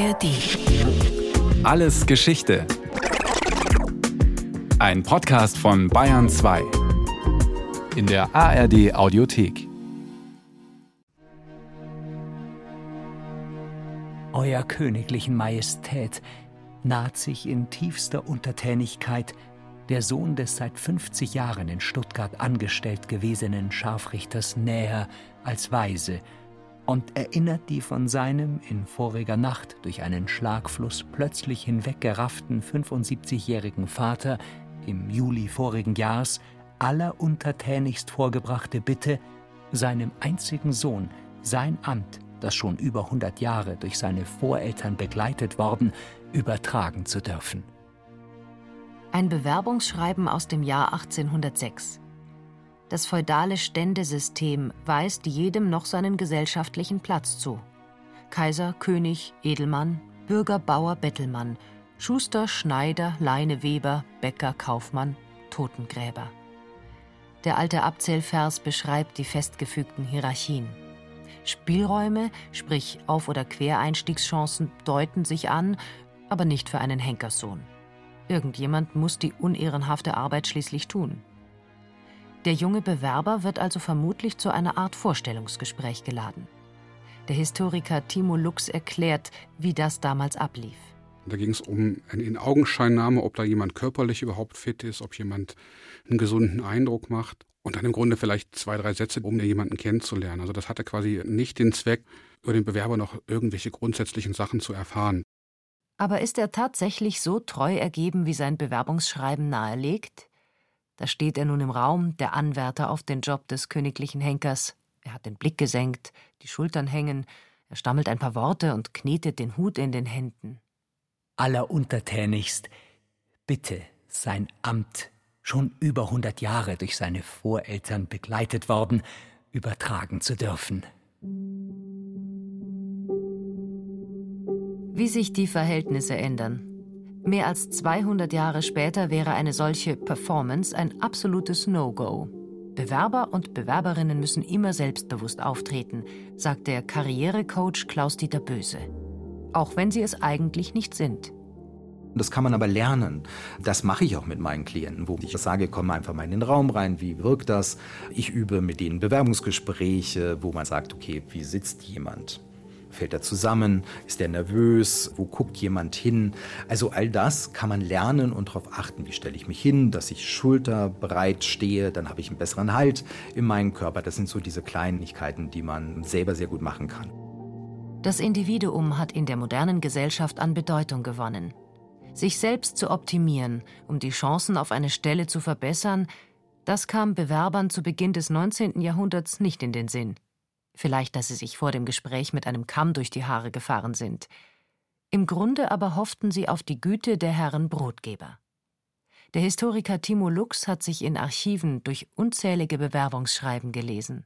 ARD. Alles Geschichte. Ein Podcast von Bayern 2. In der ARD Audiothek. Euer königlichen Majestät naht sich in tiefster Untertänigkeit der Sohn des seit 50 Jahren in Stuttgart angestellt gewesenen Scharfrichters näher als Weise und erinnert die von seinem in voriger Nacht durch einen Schlagfluss plötzlich hinweggerafften 75-jährigen Vater im Juli vorigen Jahres alleruntertänigst vorgebrachte Bitte, seinem einzigen Sohn sein Amt, das schon über 100 Jahre durch seine Voreltern begleitet worden, übertragen zu dürfen. Ein Bewerbungsschreiben aus dem Jahr 1806. Das feudale Ständesystem weist jedem noch seinen gesellschaftlichen Platz zu. Kaiser, König, Edelmann, Bürger, Bauer, Bettelmann, Schuster, Schneider, Leineweber, Bäcker, Kaufmann, Totengräber. Der alte Abzählvers beschreibt die festgefügten Hierarchien. Spielräume, sprich Auf- oder Quereinstiegschancen, deuten sich an, aber nicht für einen Henkerssohn. Irgendjemand muss die unehrenhafte Arbeit schließlich tun. Der junge Bewerber wird also vermutlich zu einer Art Vorstellungsgespräch geladen. Der Historiker Timo Lux erklärt, wie das damals ablief. Da ging es um eine In-Augenscheinnahme, ob da jemand körperlich überhaupt fit ist, ob jemand einen gesunden Eindruck macht. Und dann im Grunde vielleicht zwei, drei Sätze, um jemanden kennenzulernen. Also das hatte quasi nicht den Zweck, über den Bewerber noch irgendwelche grundsätzlichen Sachen zu erfahren. Aber ist er tatsächlich so treu ergeben, wie sein Bewerbungsschreiben nahelegt? Da steht er nun im Raum, der Anwärter auf den Job des königlichen Henkers. Er hat den Blick gesenkt, die Schultern hängen, er stammelt ein paar Worte und knetet den Hut in den Händen. Alleruntertänigst, bitte sein Amt, schon über 100 Jahre durch seine Voreltern begleitet worden, übertragen zu dürfen. Wie sich die Verhältnisse ändern. Mehr als 200 Jahre später wäre eine solche Performance ein absolutes No-Go. Bewerber und Bewerberinnen müssen immer selbstbewusst auftreten, sagt der Karrierecoach Klaus-Dieter Böse. Auch wenn sie es eigentlich nicht sind. Das kann man aber lernen. Das mache ich auch mit meinen Klienten, wo ich sage, komm einfach mal in den Raum rein, wie wirkt das? Ich übe mit denen Bewerbungsgespräche, wo man sagt, okay, wie sitzt jemand? Fällt er zusammen? Ist er nervös? Wo guckt jemand hin? Also all das kann man lernen und darauf achten, wie stelle ich mich hin, dass ich schulterbreit stehe, dann habe ich einen besseren Halt in meinem Körper. Das sind so diese Kleinigkeiten, die man selber sehr gut machen kann. Das Individuum hat in der modernen Gesellschaft an Bedeutung gewonnen. Sich selbst zu optimieren, um die Chancen auf eine Stelle zu verbessern, das kam Bewerbern zu Beginn des 19. Jahrhunderts nicht in den Sinn. Vielleicht, dass sie sich vor dem Gespräch mit einem Kamm durch die Haare gefahren sind. Im Grunde aber hofften sie auf die Güte der Herren Brotgeber. Der Historiker Timo Lux hat sich in Archiven durch unzählige Bewerbungsschreiben gelesen.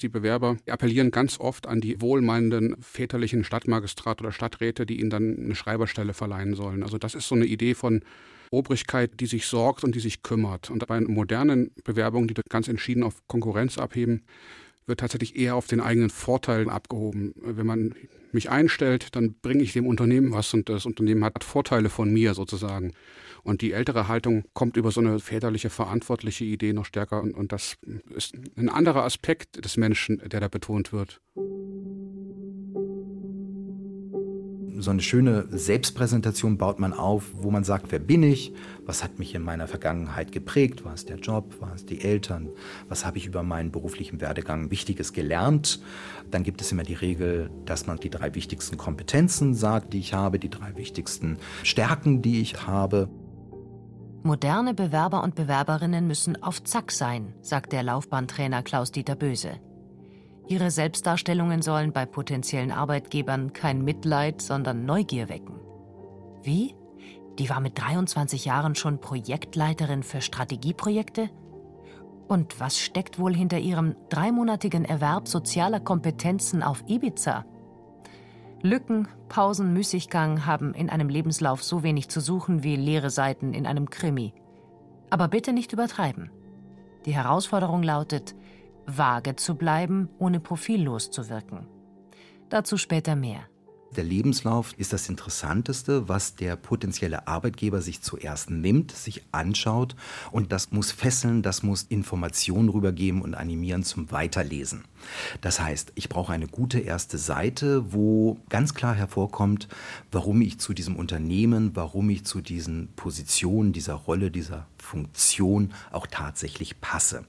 Die Bewerber appellieren ganz oft an die wohlmeinenden väterlichen Stadtmagistrat oder Stadträte, die ihnen dann eine Schreiberstelle verleihen sollen. Also das ist so eine Idee von Obrigkeit, die sich sorgt und die sich kümmert. Und bei modernen Bewerbungen, die ganz entschieden auf Konkurrenz abheben, wird tatsächlich eher auf den eigenen Vorteil abgehoben. Wenn man mich einstellt, dann bringe ich dem Unternehmen was und das Unternehmen hat Vorteile von mir sozusagen. Und die ältere Haltung kommt über so eine väterliche, verantwortliche Idee noch stärker und, und das ist ein anderer Aspekt des Menschen, der da betont wird. So eine schöne Selbstpräsentation baut man auf, wo man sagt, wer bin ich, was hat mich in meiner Vergangenheit geprägt, war es der Job, war es die Eltern, was habe ich über meinen beruflichen Werdegang Wichtiges gelernt. Dann gibt es immer die Regel, dass man die drei wichtigsten Kompetenzen sagt, die ich habe, die drei wichtigsten Stärken, die ich habe. Moderne Bewerber und Bewerberinnen müssen auf Zack sein, sagt der Laufbahntrainer Klaus-Dieter Böse. Ihre Selbstdarstellungen sollen bei potenziellen Arbeitgebern kein Mitleid, sondern Neugier wecken. Wie? Die war mit 23 Jahren schon Projektleiterin für Strategieprojekte? Und was steckt wohl hinter ihrem dreimonatigen Erwerb sozialer Kompetenzen auf Ibiza? Lücken, Pausen, Müßiggang haben in einem Lebenslauf so wenig zu suchen wie leere Seiten in einem Krimi. Aber bitte nicht übertreiben. Die Herausforderung lautet, vage zu bleiben, ohne profillos zu wirken. Dazu später mehr. Der Lebenslauf ist das Interessanteste, was der potenzielle Arbeitgeber sich zuerst nimmt, sich anschaut und das muss fesseln, das muss Informationen rübergeben und animieren zum Weiterlesen. Das heißt, ich brauche eine gute erste Seite, wo ganz klar hervorkommt, warum ich zu diesem Unternehmen, warum ich zu diesen Positionen, dieser Rolle, dieser Funktion auch tatsächlich passe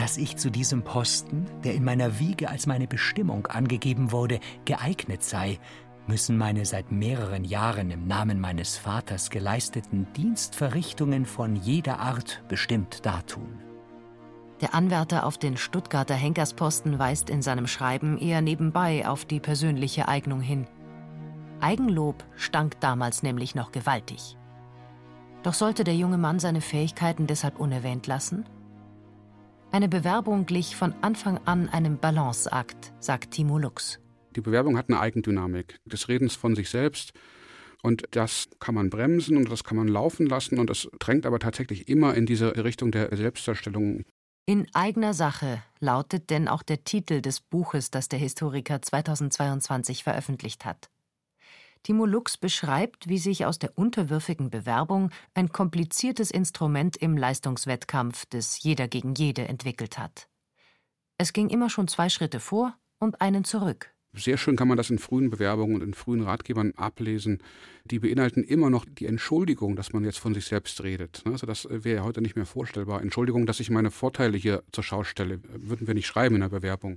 dass ich zu diesem Posten, der in meiner Wiege als meine Bestimmung angegeben wurde, geeignet sei, müssen meine seit mehreren Jahren im Namen meines Vaters geleisteten Dienstverrichtungen von jeder Art bestimmt dartun. Der Anwärter auf den Stuttgarter Henkersposten weist in seinem Schreiben eher nebenbei auf die persönliche Eignung hin. Eigenlob stank damals nämlich noch gewaltig. Doch sollte der junge Mann seine Fähigkeiten deshalb unerwähnt lassen? Eine Bewerbung glich von Anfang an einem Balanceakt, sagt Timo Lux. Die Bewerbung hat eine Eigendynamik des Redens von sich selbst. Und das kann man bremsen und das kann man laufen lassen. Und das drängt aber tatsächlich immer in diese Richtung der Selbstdarstellung. In eigener Sache lautet denn auch der Titel des Buches, das der Historiker 2022 veröffentlicht hat. Timo Lux beschreibt, wie sich aus der unterwürfigen Bewerbung ein kompliziertes Instrument im Leistungswettkampf des Jeder gegen Jede entwickelt hat. Es ging immer schon zwei Schritte vor und einen zurück. Sehr schön kann man das in frühen Bewerbungen und in frühen Ratgebern ablesen. Die beinhalten immer noch die Entschuldigung, dass man jetzt von sich selbst redet. Also das wäre ja heute nicht mehr vorstellbar. Entschuldigung, dass ich meine Vorteile hier zur Schau stelle. Würden wir nicht schreiben in der Bewerbung.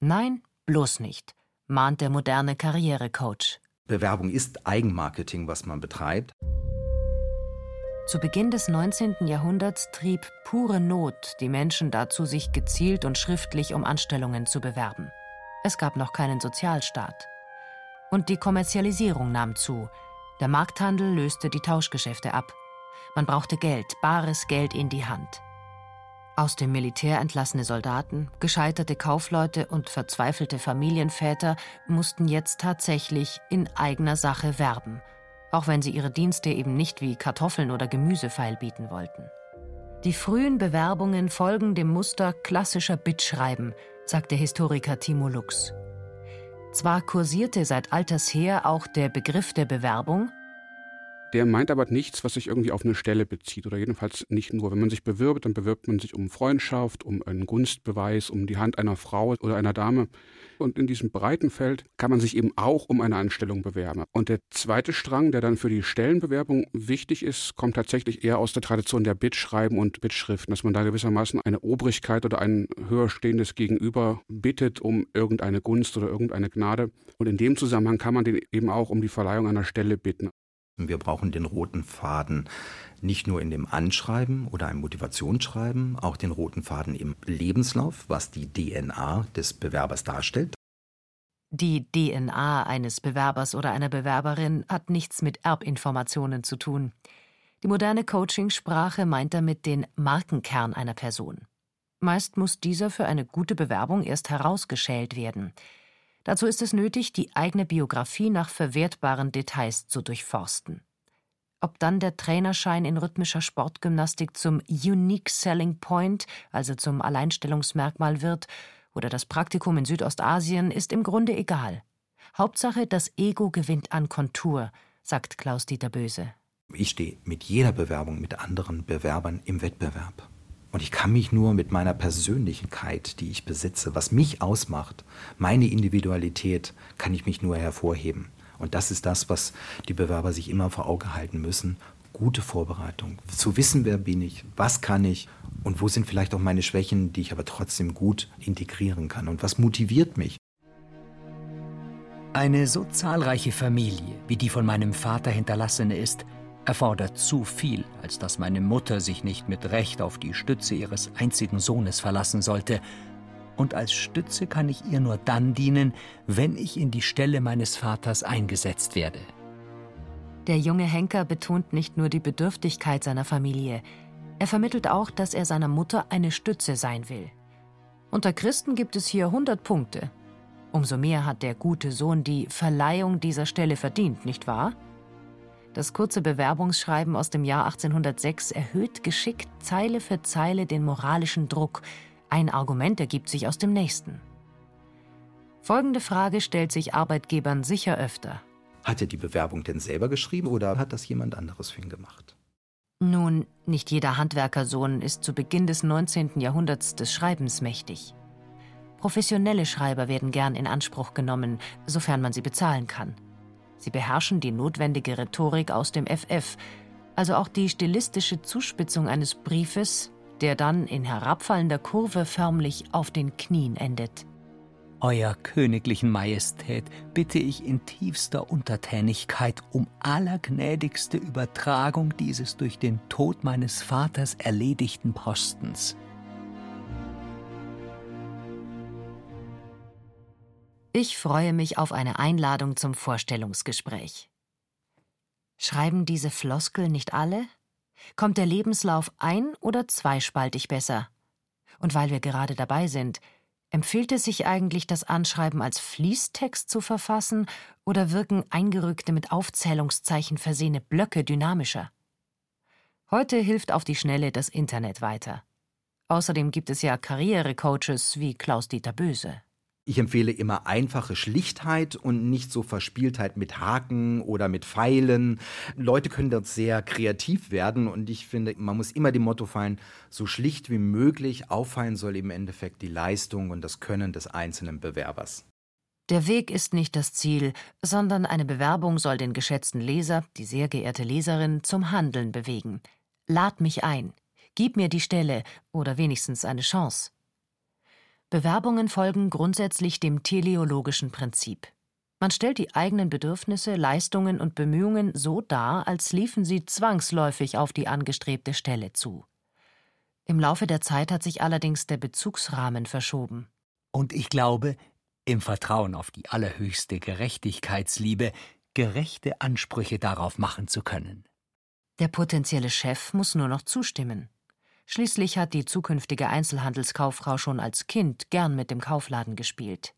Nein, bloß nicht, mahnt der moderne Karrierecoach. Bewerbung ist Eigenmarketing, was man betreibt. Zu Beginn des 19. Jahrhunderts trieb pure Not die Menschen dazu, sich gezielt und schriftlich um Anstellungen zu bewerben. Es gab noch keinen Sozialstaat. Und die Kommerzialisierung nahm zu. Der Markthandel löste die Tauschgeschäfte ab. Man brauchte Geld, bares Geld in die Hand. Aus dem Militär entlassene Soldaten, gescheiterte Kaufleute und verzweifelte Familienväter mussten jetzt tatsächlich in eigener Sache werben, auch wenn sie ihre Dienste eben nicht wie Kartoffeln oder Gemüse feilbieten wollten. Die frühen Bewerbungen folgen dem Muster klassischer Bittschreiben, sagt der Historiker Timo Lux. Zwar kursierte seit alters her auch der Begriff der Bewerbung, der meint aber nichts, was sich irgendwie auf eine Stelle bezieht oder jedenfalls nicht nur. Wenn man sich bewirbt, dann bewirbt man sich um Freundschaft, um einen Gunstbeweis, um die Hand einer Frau oder einer Dame. Und in diesem breiten Feld kann man sich eben auch um eine Anstellung bewerben. Und der zweite Strang, der dann für die Stellenbewerbung wichtig ist, kommt tatsächlich eher aus der Tradition der Bittschreiben und Bittschriften, dass man da gewissermaßen eine Obrigkeit oder ein höher stehendes Gegenüber bittet um irgendeine Gunst oder irgendeine Gnade. Und in dem Zusammenhang kann man den eben auch um die Verleihung einer Stelle bitten. Wir brauchen den roten Faden nicht nur in dem Anschreiben oder einem Motivationsschreiben, auch den roten Faden im Lebenslauf, was die DNA des Bewerbers darstellt. Die DNA eines Bewerbers oder einer Bewerberin hat nichts mit Erbinformationen zu tun. Die moderne Coachingsprache meint damit den Markenkern einer Person. Meist muss dieser für eine gute Bewerbung erst herausgeschält werden. Dazu ist es nötig, die eigene Biografie nach verwertbaren Details zu durchforsten. Ob dann der Trainerschein in rhythmischer Sportgymnastik zum Unique Selling Point, also zum Alleinstellungsmerkmal wird, oder das Praktikum in Südostasien, ist im Grunde egal. Hauptsache, das Ego gewinnt an Kontur, sagt Klaus-Dieter Böse. Ich stehe mit jeder Bewerbung mit anderen Bewerbern im Wettbewerb. Und ich kann mich nur mit meiner Persönlichkeit, die ich besitze, was mich ausmacht, meine Individualität, kann ich mich nur hervorheben. Und das ist das, was die Bewerber sich immer vor Augen halten müssen. Gute Vorbereitung. Zu wissen, wer bin ich, was kann ich und wo sind vielleicht auch meine Schwächen, die ich aber trotzdem gut integrieren kann. Und was motiviert mich? Eine so zahlreiche Familie, wie die von meinem Vater hinterlassene ist, erfordert zu viel, als dass meine Mutter sich nicht mit Recht auf die Stütze ihres einzigen Sohnes verlassen sollte. Und als Stütze kann ich ihr nur dann dienen, wenn ich in die Stelle meines Vaters eingesetzt werde. Der junge Henker betont nicht nur die Bedürftigkeit seiner Familie, er vermittelt auch, dass er seiner Mutter eine Stütze sein will. Unter Christen gibt es hier 100 Punkte. Umso mehr hat der gute Sohn die Verleihung dieser Stelle verdient, nicht wahr? Das kurze Bewerbungsschreiben aus dem Jahr 1806 erhöht geschickt Zeile für Zeile den moralischen Druck. Ein Argument ergibt sich aus dem nächsten. Folgende Frage stellt sich Arbeitgebern sicher öfter. Hat er die Bewerbung denn selber geschrieben oder hat das jemand anderes für ihn gemacht? Nun, nicht jeder Handwerkersohn ist zu Beginn des 19. Jahrhunderts des Schreibens mächtig. Professionelle Schreiber werden gern in Anspruch genommen, sofern man sie bezahlen kann. Sie beherrschen die notwendige Rhetorik aus dem FF, also auch die stilistische Zuspitzung eines Briefes, der dann in herabfallender Kurve förmlich auf den Knien endet. Euer königlichen Majestät bitte ich in tiefster Untertänigkeit um allergnädigste Übertragung dieses durch den Tod meines Vaters erledigten Postens. Ich freue mich auf eine Einladung zum Vorstellungsgespräch. Schreiben diese Floskel nicht alle? Kommt der Lebenslauf ein- oder zweispaltig besser? Und weil wir gerade dabei sind, empfiehlt es sich eigentlich, das Anschreiben als Fließtext zu verfassen oder wirken eingerückte mit Aufzählungszeichen versehene Blöcke dynamischer? Heute hilft auf die Schnelle das Internet weiter. Außerdem gibt es ja Karrierecoaches wie Klaus-Dieter Böse. Ich empfehle immer einfache Schlichtheit und nicht so Verspieltheit mit Haken oder mit Pfeilen. Leute können dort sehr kreativ werden und ich finde, man muss immer dem Motto fallen, so schlicht wie möglich auffallen soll im Endeffekt die Leistung und das Können des einzelnen Bewerbers. Der Weg ist nicht das Ziel, sondern eine Bewerbung soll den geschätzten Leser, die sehr geehrte Leserin, zum Handeln bewegen. Lad mich ein. Gib mir die Stelle oder wenigstens eine Chance. Bewerbungen folgen grundsätzlich dem teleologischen Prinzip. Man stellt die eigenen Bedürfnisse, Leistungen und Bemühungen so dar, als liefen sie zwangsläufig auf die angestrebte Stelle zu. Im Laufe der Zeit hat sich allerdings der Bezugsrahmen verschoben. Und ich glaube, im Vertrauen auf die allerhöchste Gerechtigkeitsliebe, gerechte Ansprüche darauf machen zu können. Der potenzielle Chef muss nur noch zustimmen. Schließlich hat die zukünftige Einzelhandelskauffrau schon als Kind gern mit dem Kaufladen gespielt.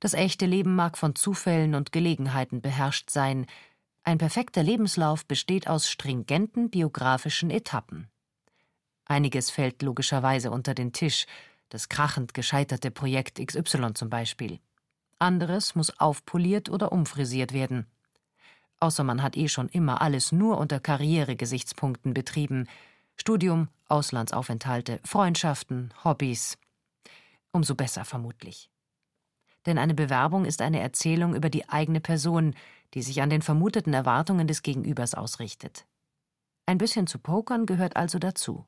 Das echte Leben mag von Zufällen und Gelegenheiten beherrscht sein. Ein perfekter Lebenslauf besteht aus stringenten biografischen Etappen. Einiges fällt logischerweise unter den Tisch, das krachend gescheiterte Projekt XY zum Beispiel. Anderes muss aufpoliert oder umfrisiert werden. Außer man hat eh schon immer alles nur unter Karrieregesichtspunkten betrieben, Studium, Auslandsaufenthalte, Freundschaften, Hobbys. Umso besser vermutlich. Denn eine Bewerbung ist eine Erzählung über die eigene Person, die sich an den vermuteten Erwartungen des Gegenübers ausrichtet. Ein bisschen zu pokern gehört also dazu.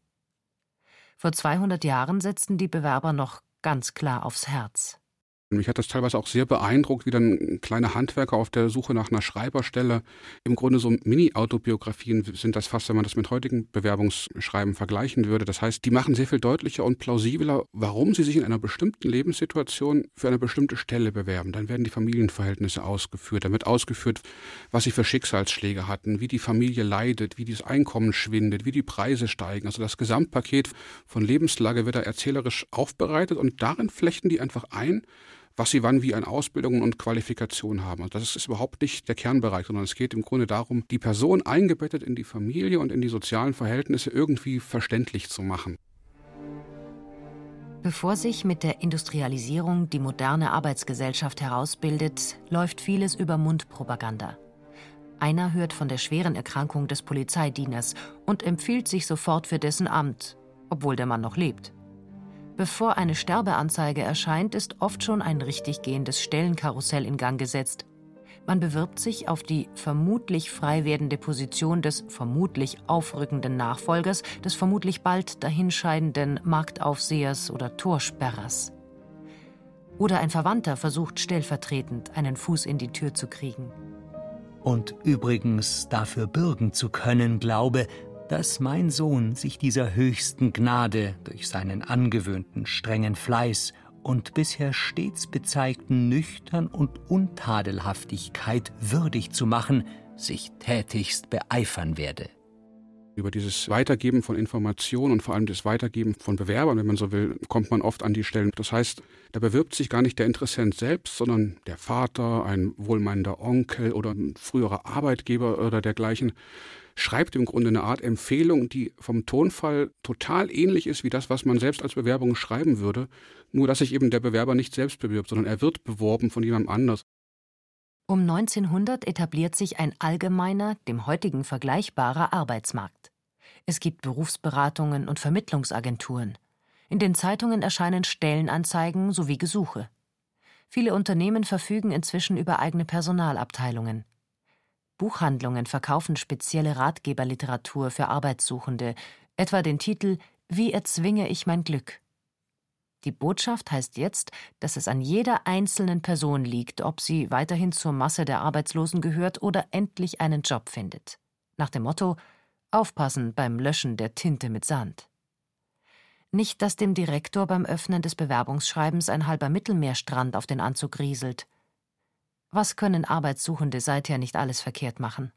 Vor 200 Jahren setzten die Bewerber noch ganz klar aufs Herz. Mich hat das teilweise auch sehr beeindruckt, wie dann kleine Handwerker auf der Suche nach einer Schreiberstelle im Grunde so Mini-Autobiografien sind das fast, wenn man das mit heutigen Bewerbungsschreiben vergleichen würde. Das heißt, die machen sehr viel deutlicher und plausibler, warum sie sich in einer bestimmten Lebenssituation für eine bestimmte Stelle bewerben. Dann werden die Familienverhältnisse ausgeführt, wird ausgeführt, was sie für Schicksalsschläge hatten, wie die Familie leidet, wie das Einkommen schwindet, wie die Preise steigen. Also das Gesamtpaket von Lebenslage wird da erzählerisch aufbereitet und darin flechten die einfach ein, was sie wann wie an Ausbildungen und Qualifikation haben. Also das ist überhaupt nicht der Kernbereich, sondern es geht im Grunde darum, die Person eingebettet in die Familie und in die sozialen Verhältnisse irgendwie verständlich zu machen. Bevor sich mit der Industrialisierung die moderne Arbeitsgesellschaft herausbildet, läuft vieles über Mundpropaganda. Einer hört von der schweren Erkrankung des Polizeidieners und empfiehlt sich sofort für dessen Amt, obwohl der Mann noch lebt. Bevor eine Sterbeanzeige erscheint, ist oft schon ein richtig gehendes Stellenkarussell in Gang gesetzt. Man bewirbt sich auf die vermutlich frei werdende Position des vermutlich aufrückenden Nachfolgers, des vermutlich bald dahinscheidenden Marktaufsehers oder Torsperrers. Oder ein Verwandter versucht stellvertretend einen Fuß in die Tür zu kriegen. Und übrigens dafür bürgen zu können, glaube, dass mein Sohn sich dieser höchsten Gnade durch seinen angewöhnten strengen Fleiß und bisher stets bezeigten Nüchtern und Untadelhaftigkeit würdig zu machen, sich tätigst beeifern werde. Über dieses Weitergeben von Informationen und vor allem das Weitergeben von Bewerbern, wenn man so will, kommt man oft an die Stellen. Das heißt, da bewirbt sich gar nicht der Interessent selbst, sondern der Vater, ein wohlmeinender Onkel oder ein früherer Arbeitgeber oder dergleichen schreibt im Grunde eine Art Empfehlung, die vom Tonfall total ähnlich ist wie das, was man selbst als Bewerbung schreiben würde, nur dass sich eben der Bewerber nicht selbst bewirbt, sondern er wird beworben von jemandem anders. Um 1900 etabliert sich ein allgemeiner, dem heutigen vergleichbarer Arbeitsmarkt. Es gibt Berufsberatungen und Vermittlungsagenturen. In den Zeitungen erscheinen Stellenanzeigen sowie Gesuche. Viele Unternehmen verfügen inzwischen über eigene Personalabteilungen. Buchhandlungen verkaufen spezielle Ratgeberliteratur für Arbeitssuchende, etwa den Titel Wie erzwinge ich mein Glück? Die Botschaft heißt jetzt, dass es an jeder einzelnen Person liegt, ob sie weiterhin zur Masse der Arbeitslosen gehört oder endlich einen Job findet. Nach dem Motto Aufpassen beim Löschen der Tinte mit Sand. Nicht, dass dem Direktor beim Öffnen des Bewerbungsschreibens ein halber Mittelmeerstrand auf den Anzug rieselt. Was können Arbeitssuchende seither nicht alles verkehrt machen?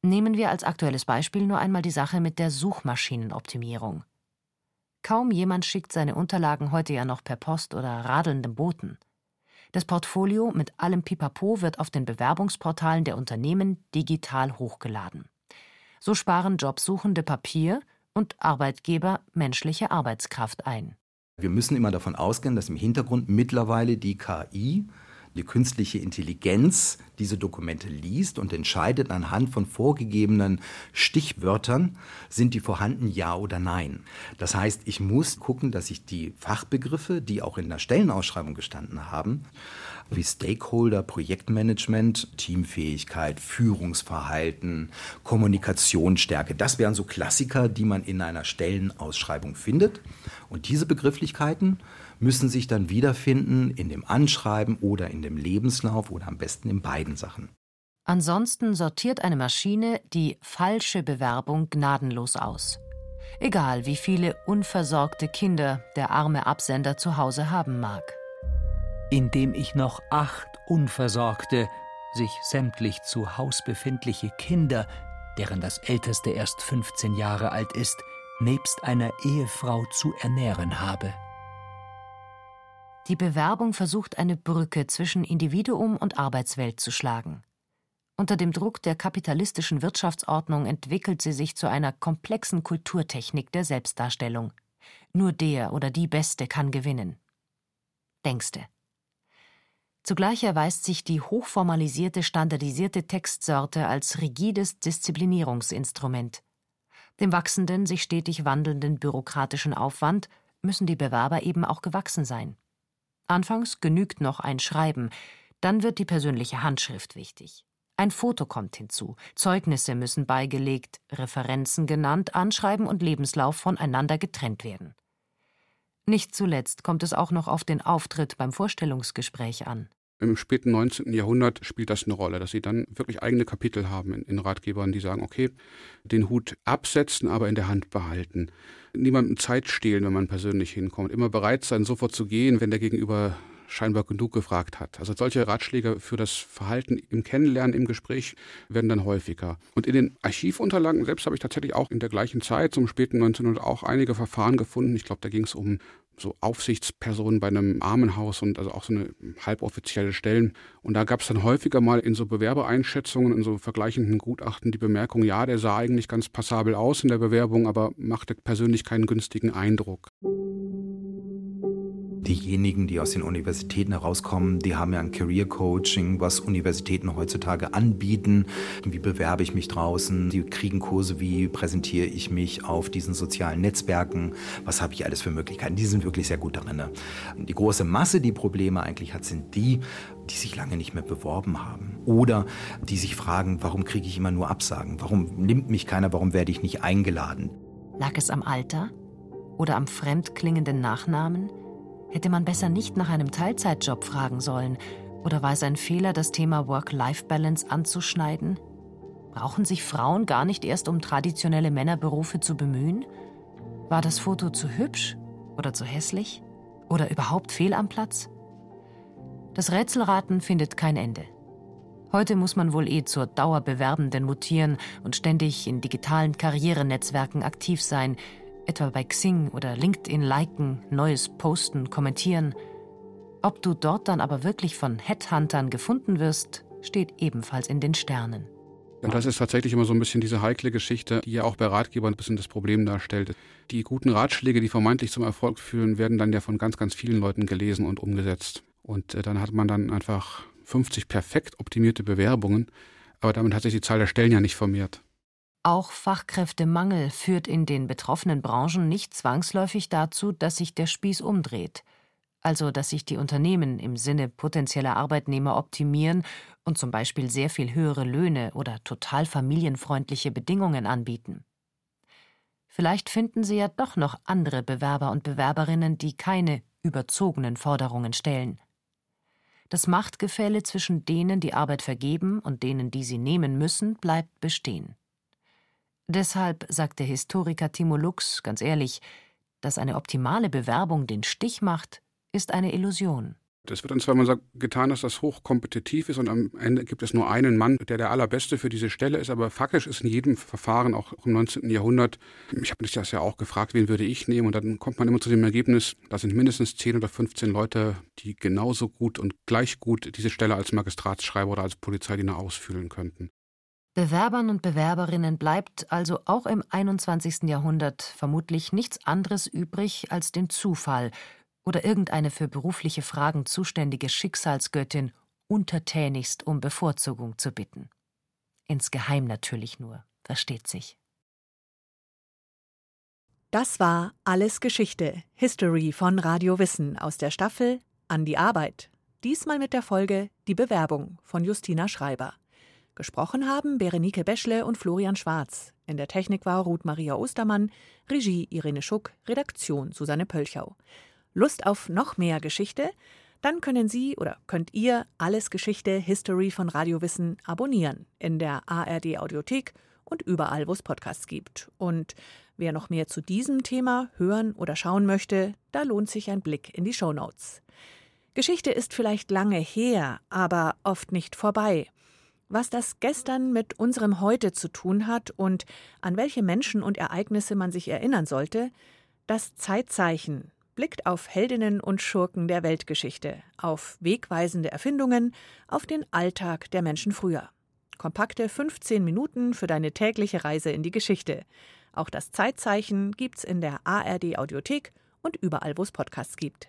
Nehmen wir als aktuelles Beispiel nur einmal die Sache mit der Suchmaschinenoptimierung. Kaum jemand schickt seine Unterlagen heute ja noch per Post oder radelndem Boten. Das Portfolio mit allem Pipapo wird auf den Bewerbungsportalen der Unternehmen digital hochgeladen. So sparen Jobsuchende Papier und Arbeitgeber menschliche Arbeitskraft ein. Wir müssen immer davon ausgehen, dass im Hintergrund mittlerweile die KI die künstliche Intelligenz diese Dokumente liest und entscheidet anhand von vorgegebenen Stichwörtern, sind die vorhanden, ja oder nein. Das heißt, ich muss gucken, dass ich die Fachbegriffe, die auch in der Stellenausschreibung gestanden haben, wie Stakeholder, Projektmanagement, Teamfähigkeit, Führungsverhalten, Kommunikationsstärke. Das wären so Klassiker, die man in einer Stellenausschreibung findet. Und diese Begrifflichkeiten müssen sich dann wiederfinden in dem Anschreiben oder in dem Lebenslauf oder am besten in beiden Sachen. Ansonsten sortiert eine Maschine die falsche Bewerbung gnadenlos aus. Egal wie viele unversorgte Kinder der arme Absender zu Hause haben mag. Indem ich noch acht unversorgte, sich sämtlich zu Haus befindliche Kinder, deren das älteste erst 15 Jahre alt ist, nebst einer Ehefrau zu ernähren habe. Die Bewerbung versucht eine Brücke zwischen Individuum und Arbeitswelt zu schlagen. Unter dem Druck der kapitalistischen Wirtschaftsordnung entwickelt sie sich zu einer komplexen Kulturtechnik der Selbstdarstellung. Nur der oder die Beste kann gewinnen. Denkste. Zugleich erweist sich die hochformalisierte standardisierte Textsorte als rigides Disziplinierungsinstrument. Dem wachsenden, sich stetig wandelnden bürokratischen Aufwand müssen die Bewerber eben auch gewachsen sein. Anfangs genügt noch ein Schreiben, dann wird die persönliche Handschrift wichtig. Ein Foto kommt hinzu, Zeugnisse müssen beigelegt, Referenzen genannt, Anschreiben und Lebenslauf voneinander getrennt werden. Nicht zuletzt kommt es auch noch auf den Auftritt beim Vorstellungsgespräch an. Im späten 19. Jahrhundert spielt das eine Rolle, dass sie dann wirklich eigene Kapitel haben in, in Ratgebern, die sagen, okay, den Hut absetzen, aber in der Hand behalten. Niemandem Zeit stehlen, wenn man persönlich hinkommt. Immer bereit sein, sofort zu gehen, wenn der Gegenüber scheinbar genug gefragt hat. Also solche Ratschläge für das Verhalten im Kennenlernen, im Gespräch werden dann häufiger. Und in den Archivunterlagen selbst habe ich tatsächlich auch in der gleichen Zeit, zum späten 1900, auch einige Verfahren gefunden. Ich glaube, da ging es um so Aufsichtspersonen bei einem Armenhaus und also auch so eine halboffizielle Stellen. Und da gab es dann häufiger mal in so Bewerbereinschätzungen, in so vergleichenden Gutachten die Bemerkung, ja, der sah eigentlich ganz passabel aus in der Bewerbung, aber machte persönlich keinen günstigen Eindruck diejenigen, die aus den Universitäten herauskommen, die haben ja ein Career Coaching, was Universitäten heutzutage anbieten. Wie bewerbe ich mich draußen? Die kriegen Kurse, wie präsentiere ich mich auf diesen sozialen Netzwerken? Was habe ich alles für Möglichkeiten? Die sind wirklich sehr gut darin. Die große Masse, die Probleme eigentlich hat, sind die, die sich lange nicht mehr beworben haben. Oder die sich fragen, warum kriege ich immer nur Absagen? Warum nimmt mich keiner? Warum werde ich nicht eingeladen? Lag es am Alter? Oder am fremdklingenden Nachnamen? Hätte man besser nicht nach einem Teilzeitjob fragen sollen? Oder war es ein Fehler, das Thema Work-Life-Balance anzuschneiden? Brauchen sich Frauen gar nicht erst um traditionelle Männerberufe zu bemühen? War das Foto zu hübsch oder zu hässlich? Oder überhaupt fehl am Platz? Das Rätselraten findet kein Ende. Heute muss man wohl eh zur Dauerbewerbenden mutieren und ständig in digitalen Karrierenetzwerken aktiv sein, etwa bei Xing oder LinkedIn liken, Neues posten, kommentieren. Ob du dort dann aber wirklich von Headhuntern gefunden wirst, steht ebenfalls in den Sternen. Und das ist tatsächlich immer so ein bisschen diese heikle Geschichte, die ja auch bei Ratgebern ein bisschen das Problem darstellt. Die guten Ratschläge, die vermeintlich zum Erfolg führen, werden dann ja von ganz, ganz vielen Leuten gelesen und umgesetzt. Und äh, dann hat man dann einfach 50 perfekt optimierte Bewerbungen, aber damit hat sich die Zahl der Stellen ja nicht vermehrt. Auch Fachkräftemangel führt in den betroffenen Branchen nicht zwangsläufig dazu, dass sich der Spieß umdreht also dass sich die Unternehmen im Sinne potenzieller Arbeitnehmer optimieren und zum Beispiel sehr viel höhere Löhne oder total familienfreundliche Bedingungen anbieten. Vielleicht finden Sie ja doch noch andere Bewerber und Bewerberinnen, die keine überzogenen Forderungen stellen. Das Machtgefälle zwischen denen, die Arbeit vergeben und denen, die sie nehmen müssen, bleibt bestehen. Deshalb sagt der Historiker Timo Lux ganz ehrlich, dass eine optimale Bewerbung den Stich macht, ist eine Illusion. Das wird dann zwar immer getan, dass das hochkompetitiv ist und am Ende gibt es nur einen Mann, der der allerbeste für diese Stelle ist, aber faktisch ist in jedem Verfahren, auch im 19. Jahrhundert, ich habe mich das ja auch gefragt, wen würde ich nehmen und dann kommt man immer zu dem Ergebnis, da sind mindestens 10 oder 15 Leute, die genauso gut und gleich gut diese Stelle als Magistratsschreiber oder als Polizeidiener ausfüllen könnten. Bewerbern und Bewerberinnen bleibt also auch im 21. Jahrhundert vermutlich nichts anderes übrig als den Zufall oder irgendeine für berufliche Fragen zuständige Schicksalsgöttin untertänigst um Bevorzugung zu bitten. Insgeheim natürlich nur, versteht sich. Das war Alles Geschichte, History von Radio Wissen aus der Staffel An die Arbeit. Diesmal mit der Folge Die Bewerbung von Justina Schreiber. Gesprochen haben Berenike Beschle und Florian Schwarz. In der Technik war Ruth Maria Ostermann, Regie Irene Schuck, Redaktion Susanne Pölchau. Lust auf noch mehr Geschichte? Dann können Sie oder könnt ihr alles Geschichte History von Radiowissen abonnieren in der ARD Audiothek und überall, wo es Podcasts gibt. Und wer noch mehr zu diesem Thema hören oder schauen möchte, da lohnt sich ein Blick in die Show Notes. Geschichte ist vielleicht lange her, aber oft nicht vorbei. Was das gestern mit unserem Heute zu tun hat und an welche Menschen und Ereignisse man sich erinnern sollte, das Zeitzeichen blickt auf Heldinnen und Schurken der Weltgeschichte, auf wegweisende Erfindungen, auf den Alltag der Menschen früher. Kompakte 15 Minuten für deine tägliche Reise in die Geschichte. Auch das Zeitzeichen gibt's in der ARD Audiothek und überall, wo es Podcasts gibt.